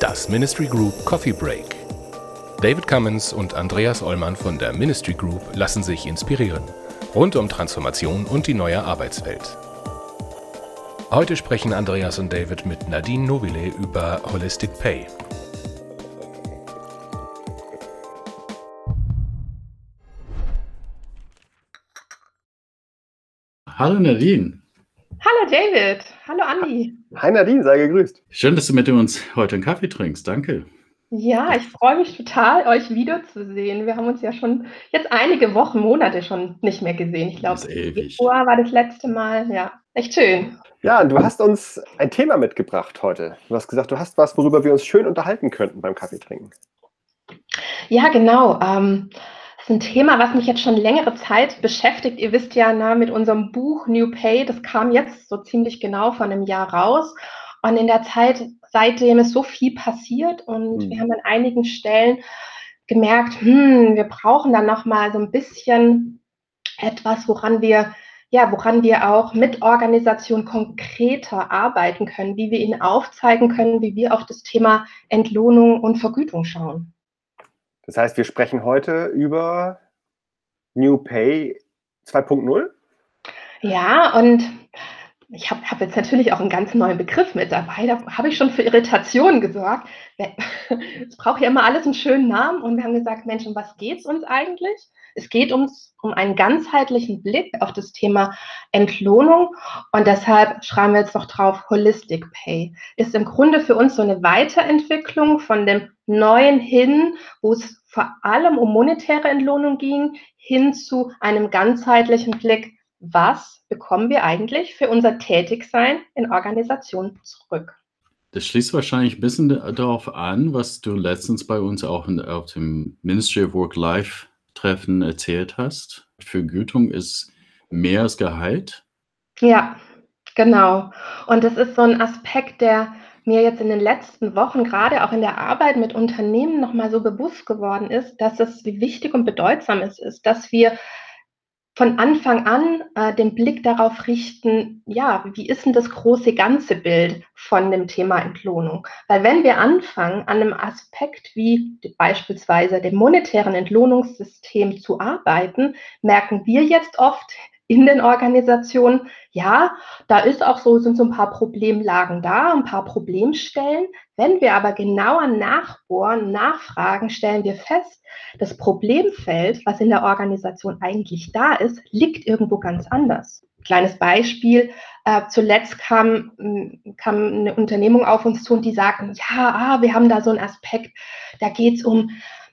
Das Ministry Group Coffee Break. David Cummins und Andreas Ollmann von der Ministry Group lassen sich inspirieren. Rund um Transformation und die neue Arbeitswelt. Heute sprechen Andreas und David mit Nadine Nobile über Holistic Pay. Hallo Nadine. Hallo David. Hallo Andi. Hi Nadine, sei gegrüßt. Schön, dass du mit uns heute einen Kaffee trinkst. Danke. Ja, ich freue mich total, euch wiederzusehen. Wir haben uns ja schon jetzt einige Wochen, Monate schon nicht mehr gesehen. Ich glaube, Februar war das letzte Mal. Ja, echt schön. Ja, du hast uns ein Thema mitgebracht heute. Du hast gesagt, du hast was, worüber wir uns schön unterhalten könnten beim Kaffee trinken. Ja, genau. Ähm, ist ein Thema, was mich jetzt schon längere Zeit beschäftigt. Ihr wisst ja, na, mit unserem Buch New Pay, das kam jetzt so ziemlich genau vor einem Jahr raus. Und in der Zeit seitdem ist so viel passiert und mhm. wir haben an einigen Stellen gemerkt, hm, wir brauchen dann noch mal so ein bisschen etwas, woran wir ja, woran wir auch mit Organisation konkreter arbeiten können, wie wir ihnen aufzeigen können, wie wir auf das Thema Entlohnung und Vergütung schauen. Das heißt, wir sprechen heute über New Pay 2.0? Ja, und ich habe hab jetzt natürlich auch einen ganz neuen Begriff mit dabei. Da habe ich schon für Irritationen gesorgt. Es braucht ja immer alles einen schönen Namen. Und wir haben gesagt, Mensch, um was geht es uns eigentlich? Es geht uns um einen ganzheitlichen Blick auf das Thema Entlohnung. Und deshalb schreiben wir jetzt noch drauf, Holistic Pay. Ist im Grunde für uns so eine Weiterentwicklung von dem Neuen hin, wo es vor allem um monetäre Entlohnung ging, hin zu einem ganzheitlichen Blick was bekommen wir eigentlich für unser Tätigsein in Organisationen zurück? Das schließt wahrscheinlich ein bisschen darauf an, was du letztens bei uns auch auf dem Ministry of Work-Life-Treffen erzählt hast. Vergütung ist mehr als Gehalt. Ja, genau. Und das ist so ein Aspekt, der mir jetzt in den letzten Wochen, gerade auch in der Arbeit mit Unternehmen, nochmal so bewusst geworden ist, dass es, wie wichtig und bedeutsam es ist, dass wir von Anfang an äh, den Blick darauf richten, ja, wie ist denn das große ganze Bild von dem Thema Entlohnung? Weil wenn wir anfangen, an einem Aspekt wie beispielsweise dem monetären Entlohnungssystem zu arbeiten, merken wir jetzt oft in den Organisationen, ja, da ist auch so, sind so ein paar Problemlagen da, ein paar Problemstellen. Wenn wir aber genauer nachbohren, nachfragen, stellen wir fest, das Problemfeld, was in der Organisation eigentlich da ist, liegt irgendwo ganz anders. Kleines Beispiel, äh, zuletzt kam, kam eine Unternehmung auf uns zu und die sagten, ja, ah, wir haben da so einen Aspekt, da geht es um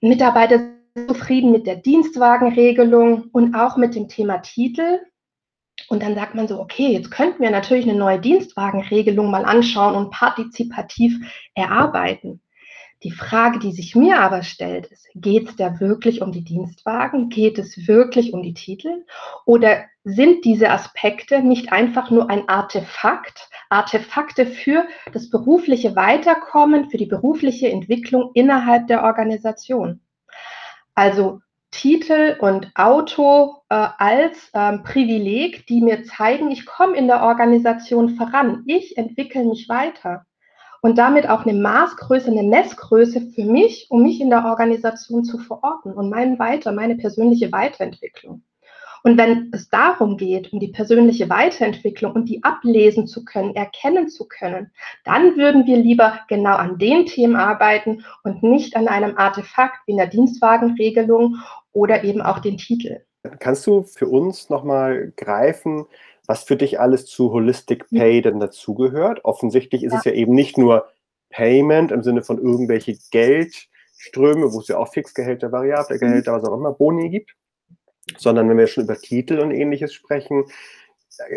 Mitarbeiter zufrieden mit der Dienstwagenregelung und auch mit dem Thema Titel. Und dann sagt man so, okay, jetzt könnten wir natürlich eine neue Dienstwagenregelung mal anschauen und partizipativ erarbeiten. Die Frage, die sich mir aber stellt, ist, geht es da wirklich um die Dienstwagen? Geht es wirklich um die Titel? Oder sind diese Aspekte nicht einfach nur ein Artefakt, Artefakte für das berufliche Weiterkommen, für die berufliche Entwicklung innerhalb der Organisation? Also Titel und Auto äh, als ähm, Privileg, die mir zeigen, ich komme in der Organisation voran, ich entwickle mich weiter und damit auch eine Maßgröße, eine Messgröße für mich, um mich in der Organisation zu verorten und meinen Weiter, meine persönliche Weiterentwicklung. Und wenn es darum geht, um die persönliche Weiterentwicklung und die ablesen zu können, erkennen zu können, dann würden wir lieber genau an den Themen arbeiten und nicht an einem Artefakt wie einer Dienstwagenregelung oder eben auch den Titel. Kannst du für uns nochmal greifen, was für dich alles zu Holistic Pay denn dazugehört? Offensichtlich ist ja. es ja eben nicht nur Payment im Sinne von irgendwelche Geldströme, wo es ja auch Fixgehälter, variable Gehälter, was auch immer, Boni gibt, sondern wenn wir schon über Titel und ähnliches sprechen,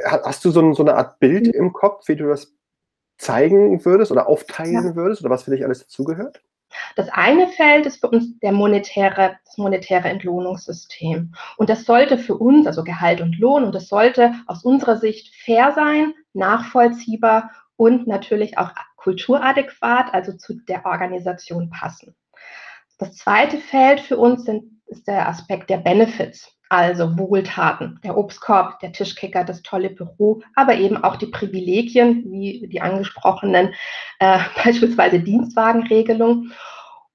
hast du so, so eine Art Bild mhm. im Kopf, wie du das zeigen würdest oder aufteilen ja. würdest oder was für dich alles dazugehört? Das eine Feld ist für uns der monetäre, das monetäre Entlohnungssystem. Und das sollte für uns, also Gehalt und Lohn, und das sollte aus unserer Sicht fair sein, nachvollziehbar und natürlich auch kulturadäquat, also zu der Organisation passen. Das zweite Feld für uns sind, ist der Aspekt der Benefits. Also Wohltaten, der Obstkorb, der Tischkicker, das tolle Büro, aber eben auch die Privilegien, wie die angesprochenen, äh, beispielsweise Dienstwagenregelung.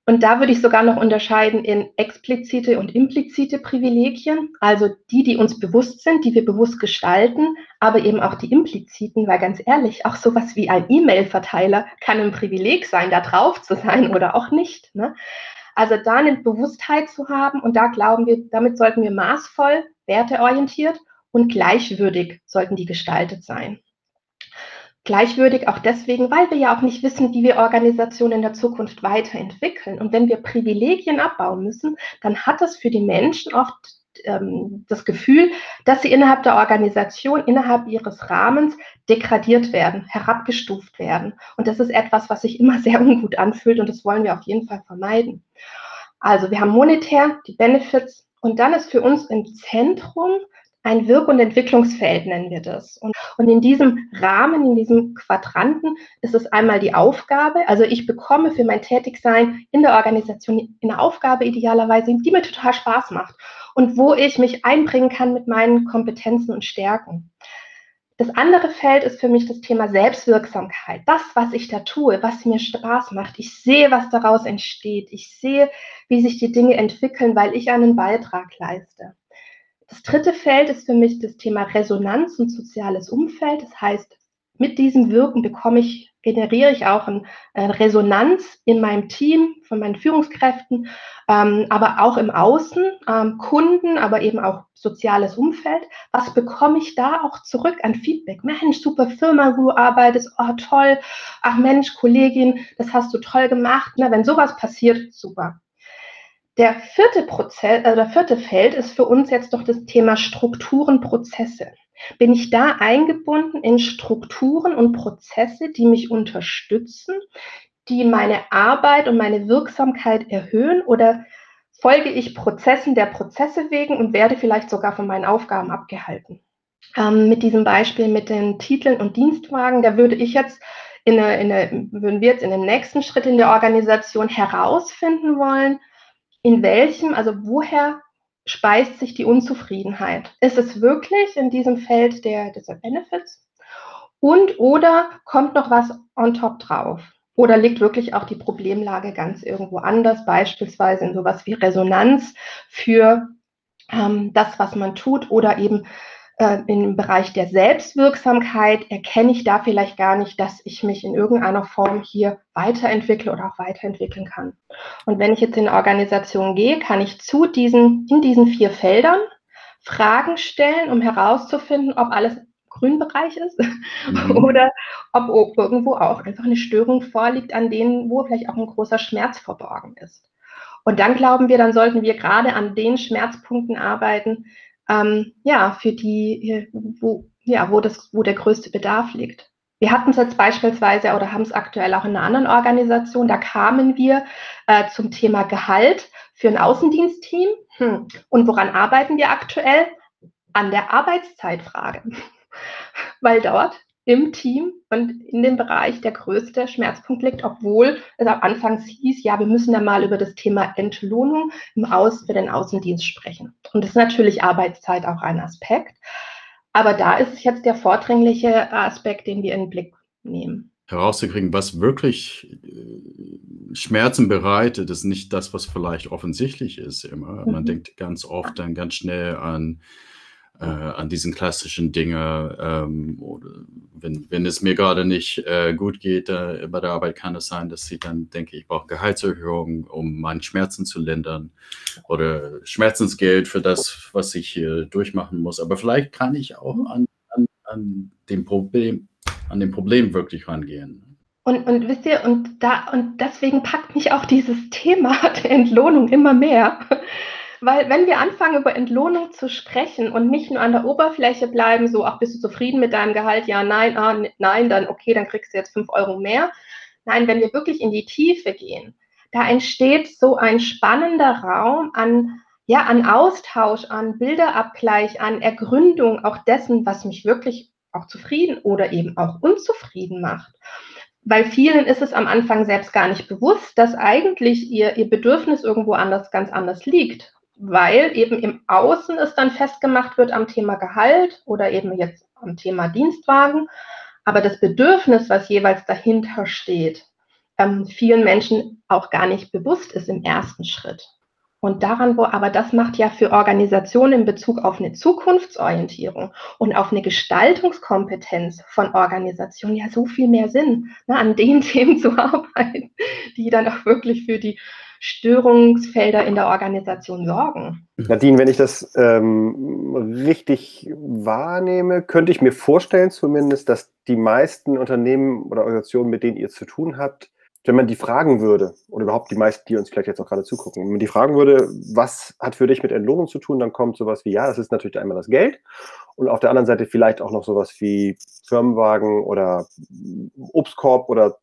Und da würde ich sogar noch unterscheiden in explizite und implizite Privilegien, also die, die uns bewusst sind, die wir bewusst gestalten, aber eben auch die impliziten, weil ganz ehrlich, auch sowas wie ein E-Mail-Verteiler kann ein Privileg sein, da drauf zu sein oder auch nicht. Ne? Also da eine Bewusstheit zu haben und da glauben wir, damit sollten wir maßvoll, werteorientiert und gleichwürdig sollten die gestaltet sein. Gleichwürdig auch deswegen, weil wir ja auch nicht wissen, wie wir Organisationen in der Zukunft weiterentwickeln. Und wenn wir Privilegien abbauen müssen, dann hat das für die Menschen oft ähm, das Gefühl, dass sie innerhalb der Organisation, innerhalb ihres Rahmens degradiert werden, herabgestuft werden. Und das ist etwas, was sich immer sehr ungut anfühlt und das wollen wir auf jeden Fall vermeiden. Also wir haben monetär die Benefits und dann ist für uns im Zentrum ein Wirk- und Entwicklungsfeld nennen wir das. Und, und in diesem Rahmen, in diesem Quadranten ist es einmal die Aufgabe. Also ich bekomme für mein Tätigsein in der Organisation eine Aufgabe idealerweise, die mir total Spaß macht und wo ich mich einbringen kann mit meinen Kompetenzen und Stärken. Das andere Feld ist für mich das Thema Selbstwirksamkeit. Das, was ich da tue, was mir Spaß macht. Ich sehe, was daraus entsteht. Ich sehe, wie sich die Dinge entwickeln, weil ich einen Beitrag leiste. Das dritte Feld ist für mich das Thema Resonanz und soziales Umfeld. Das heißt, mit diesem Wirken bekomme ich, generiere ich auch eine Resonanz in meinem Team, von meinen Führungskräften, ähm, aber auch im Außen, ähm, Kunden, aber eben auch soziales Umfeld. Was bekomme ich da auch zurück an Feedback? Mensch, super Firma, wo du arbeitest, oh toll, ach Mensch, Kollegin, das hast du toll gemacht. Na, wenn sowas passiert, super. Der vierte, Prozess, äh, der vierte Feld ist für uns jetzt doch das Thema Strukturen, Prozesse. Bin ich da eingebunden in Strukturen und Prozesse, die mich unterstützen, die meine Arbeit und meine Wirksamkeit erhöhen oder folge ich Prozessen der Prozesse wegen und werde vielleicht sogar von meinen Aufgaben abgehalten? Ähm, mit diesem Beispiel mit den Titeln und Dienstwagen, da würde ich jetzt in der, in der, würden wir jetzt in dem nächsten Schritt in der Organisation herausfinden wollen, in welchem, also woher speist sich die Unzufriedenheit? Ist es wirklich in diesem Feld der, der Benefits? Und oder kommt noch was on top drauf? Oder liegt wirklich auch die Problemlage ganz irgendwo anders, beispielsweise in sowas wie Resonanz für ähm, das, was man tut oder eben äh, im Bereich der Selbstwirksamkeit erkenne ich da vielleicht gar nicht, dass ich mich in irgendeiner Form hier weiterentwickle oder auch weiterentwickeln kann. Und wenn ich jetzt in eine Organisation gehe, kann ich zu diesen, in diesen vier Feldern Fragen stellen, um herauszufinden, ob alles Grünbereich ist mhm. oder ob irgendwo auch einfach eine Störung vorliegt, an denen, wo vielleicht auch ein großer Schmerz verborgen ist. Und dann glauben wir, dann sollten wir gerade an den Schmerzpunkten arbeiten, ähm, ja, für die, wo, ja, wo, das, wo der größte Bedarf liegt. Wir hatten es jetzt beispielsweise oder haben es aktuell auch in einer anderen Organisation, da kamen wir äh, zum Thema Gehalt für ein Außendienstteam. Hm. Und woran arbeiten wir aktuell? An der Arbeitszeitfrage. Weil dort im Team und in dem Bereich der größte Schmerzpunkt liegt, obwohl es am Anfang hieß, ja, wir müssen da mal über das Thema Entlohnung im Aus für den Außendienst sprechen. Und das ist natürlich Arbeitszeit auch ein Aspekt. Aber da ist es jetzt der vordringliche Aspekt, den wir in den Blick nehmen. Herauszukriegen, was wirklich äh, Schmerzen bereitet, ist nicht das, was vielleicht offensichtlich ist immer. Man mhm. denkt ganz oft dann ganz schnell an äh, an diesen klassischen Dinge. Ähm, oder wenn, wenn es mir gerade nicht äh, gut geht äh, bei der Arbeit, kann es sein, dass ich dann denke, ich brauche Gehaltserhöhung, um meine Schmerzen zu lindern oder Schmerzensgeld für das, was ich hier durchmachen muss. Aber vielleicht kann ich auch an, an, an dem Problem, an dem Problem wirklich rangehen. Und, und wisst ihr, und da, und deswegen packt mich auch dieses Thema der Entlohnung immer mehr. Weil wenn wir anfangen, über Entlohnung zu sprechen und nicht nur an der Oberfläche bleiben, so, ach, bist du zufrieden mit deinem Gehalt? Ja, nein, ah, nein, dann okay, dann kriegst du jetzt fünf Euro mehr. Nein, wenn wir wirklich in die Tiefe gehen, da entsteht so ein spannender Raum an, ja, an Austausch, an Bilderabgleich, an Ergründung auch dessen, was mich wirklich auch zufrieden oder eben auch unzufrieden macht. Weil vielen ist es am Anfang selbst gar nicht bewusst, dass eigentlich ihr, ihr Bedürfnis irgendwo anders, ganz anders liegt weil eben im Außen es dann festgemacht wird am Thema Gehalt oder eben jetzt am Thema Dienstwagen. Aber das Bedürfnis, was jeweils dahinter steht, ähm, vielen Menschen auch gar nicht bewusst ist im ersten Schritt. Und daran, wo, aber das macht ja für Organisationen in Bezug auf eine Zukunftsorientierung und auf eine Gestaltungskompetenz von Organisationen ja so viel mehr Sinn, ne, an den Themen zu arbeiten, die dann auch wirklich für die Störungsfelder in der Organisation sorgen. Nadine, wenn ich das ähm, richtig wahrnehme, könnte ich mir vorstellen zumindest, dass die meisten Unternehmen oder Organisationen, mit denen ihr zu tun habt, wenn man die fragen würde, oder überhaupt die meisten, die uns vielleicht jetzt auch gerade zugucken, wenn man die fragen würde, was hat für dich mit Entlohnung zu tun, dann kommt sowas wie, ja, das ist natürlich einmal das Geld und auf der anderen Seite vielleicht auch noch sowas wie Firmenwagen oder Obstkorb oder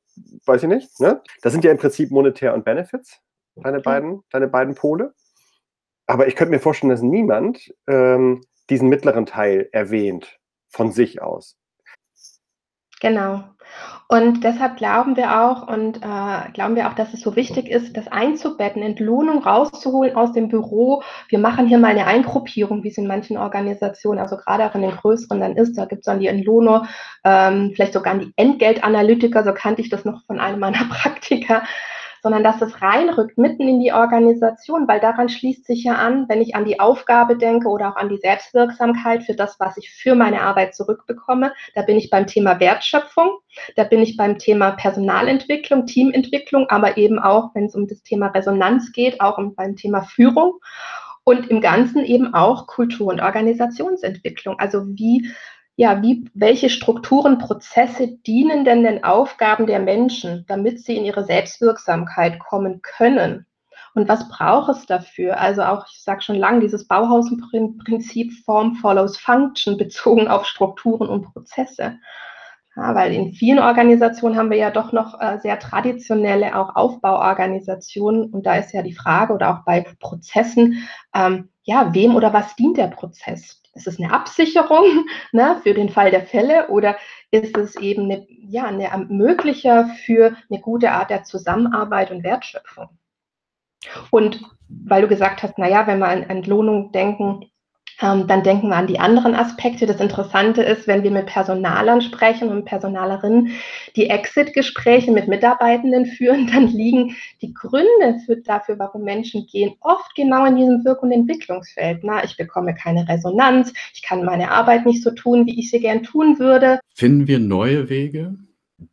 weiß ich nicht. Ne? Das sind ja im Prinzip Monetär und Benefits, deine beiden, deine beiden Pole. Aber ich könnte mir vorstellen, dass niemand ähm, diesen mittleren Teil erwähnt von sich aus. Genau. Und deshalb glauben wir auch und äh, glauben wir auch, dass es so wichtig ist, das einzubetten, Entlohnung rauszuholen aus dem Büro. Wir machen hier mal eine Eingruppierung, wie es in manchen Organisationen, also gerade auch in den größeren dann ist. Da gibt es dann die Entlohner, ähm, vielleicht sogar die Entgeltanalytiker, so kannte ich das noch von einem meiner Praktika sondern dass es reinrückt mitten in die Organisation, weil daran schließt sich ja an, wenn ich an die Aufgabe denke oder auch an die Selbstwirksamkeit für das, was ich für meine Arbeit zurückbekomme. Da bin ich beim Thema Wertschöpfung, da bin ich beim Thema Personalentwicklung, Teamentwicklung, aber eben auch, wenn es um das Thema Resonanz geht, auch beim Thema Führung und im Ganzen eben auch Kultur- und Organisationsentwicklung. Also wie ja, wie, welche Strukturen, Prozesse dienen denn den Aufgaben der Menschen, damit sie in ihre Selbstwirksamkeit kommen können? Und was braucht es dafür? Also auch, ich sage schon lange, dieses Bauhausprinzip Form follows Function bezogen auf Strukturen und Prozesse. Ja, weil in vielen Organisationen haben wir ja doch noch äh, sehr traditionelle auch Aufbauorganisationen. Und da ist ja die Frage oder auch bei Prozessen, ähm, ja, wem oder was dient der Prozess? Ist es eine Absicherung ne, für den Fall der Fälle oder ist es eben eine, ja, eine Ermöglicher für eine gute Art der Zusammenarbeit und Wertschöpfung? Und weil du gesagt hast, naja, wenn wir an Entlohnung denken, ähm, dann denken wir an die anderen Aspekte. Das Interessante ist, wenn wir mit Personalern sprechen und Personalerinnen die Exit-Gespräche mit Mitarbeitenden führen, dann liegen die Gründe für, dafür, warum Menschen gehen, oft genau in diesem Wirk- und Entwicklungsfeld. Na, ich bekomme keine Resonanz, ich kann meine Arbeit nicht so tun, wie ich sie gern tun würde. Finden wir neue Wege?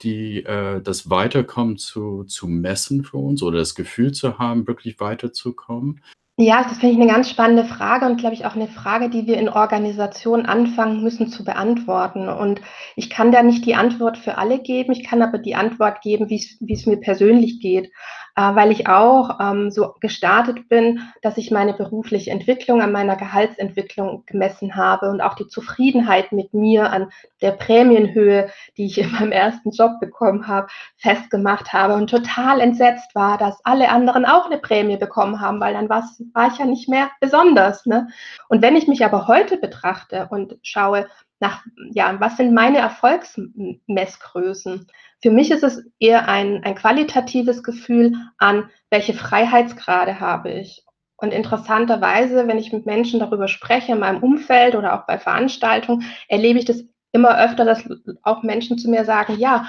die äh, das Weiterkommen zu, zu messen für uns oder das Gefühl zu haben, wirklich weiterzukommen? Ja, das finde ich eine ganz spannende Frage und glaube ich auch eine Frage, die wir in Organisationen anfangen müssen zu beantworten. Und ich kann da nicht die Antwort für alle geben, ich kann aber die Antwort geben, wie es mir persönlich geht weil ich auch ähm, so gestartet bin, dass ich meine berufliche Entwicklung an meiner Gehaltsentwicklung gemessen habe und auch die Zufriedenheit mit mir an der Prämienhöhe, die ich in meinem ersten Job bekommen habe, festgemacht habe und total entsetzt war, dass alle anderen auch eine Prämie bekommen haben, weil dann war ich ja nicht mehr besonders. Ne? Und wenn ich mich aber heute betrachte und schaue, nach, ja, was sind meine Erfolgsmessgrößen? Für mich ist es eher ein, ein qualitatives Gefühl an, welche Freiheitsgrade habe ich. Und interessanterweise, wenn ich mit Menschen darüber spreche, in meinem Umfeld oder auch bei Veranstaltungen, erlebe ich das immer öfter, dass auch Menschen zu mir sagen, ja,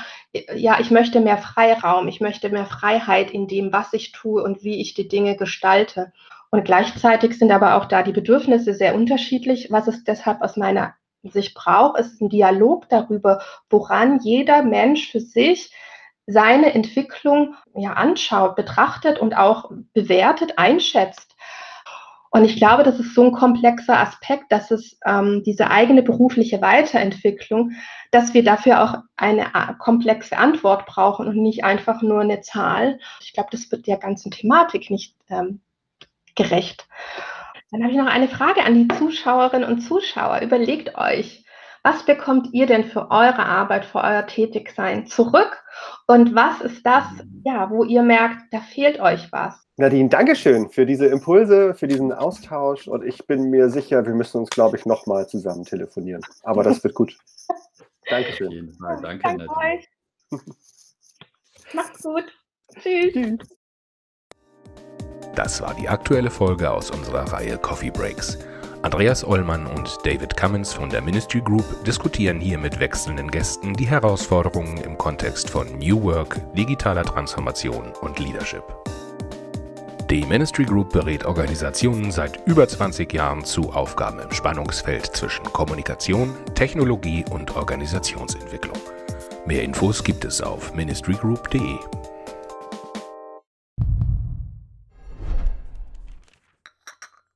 ja, ich möchte mehr Freiraum, ich möchte mehr Freiheit in dem, was ich tue und wie ich die Dinge gestalte. Und gleichzeitig sind aber auch da die Bedürfnisse sehr unterschiedlich, was es deshalb aus meiner sich braucht, ist ein Dialog darüber, woran jeder Mensch für sich seine Entwicklung ja, anschaut, betrachtet und auch bewertet, einschätzt. Und ich glaube, das ist so ein komplexer Aspekt, dass es ähm, diese eigene berufliche Weiterentwicklung, dass wir dafür auch eine äh, komplexe Antwort brauchen und nicht einfach nur eine Zahl. Ich glaube, das wird der ganzen Thematik nicht ähm, gerecht. Dann habe ich noch eine Frage an die Zuschauerinnen und Zuschauer. Überlegt euch, was bekommt ihr denn für eure Arbeit, für euer Tätigsein zurück? Und was ist das, ja, wo ihr merkt, da fehlt euch was? Nadine, Dankeschön für diese Impulse, für diesen Austausch. Und ich bin mir sicher, wir müssen uns, glaube ich, nochmal zusammen telefonieren. Aber das wird gut. Dankeschön. Auf jeden Fall. Danke, Danke Nadine. Euch. Macht's gut. Tschüss. Tschüss. Das war die aktuelle Folge aus unserer Reihe Coffee Breaks. Andreas Ollmann und David Cummins von der Ministry Group diskutieren hier mit wechselnden Gästen die Herausforderungen im Kontext von New Work, digitaler Transformation und Leadership. Die Ministry Group berät Organisationen seit über 20 Jahren zu Aufgaben im Spannungsfeld zwischen Kommunikation, Technologie und Organisationsentwicklung. Mehr Infos gibt es auf ministrygroup.de.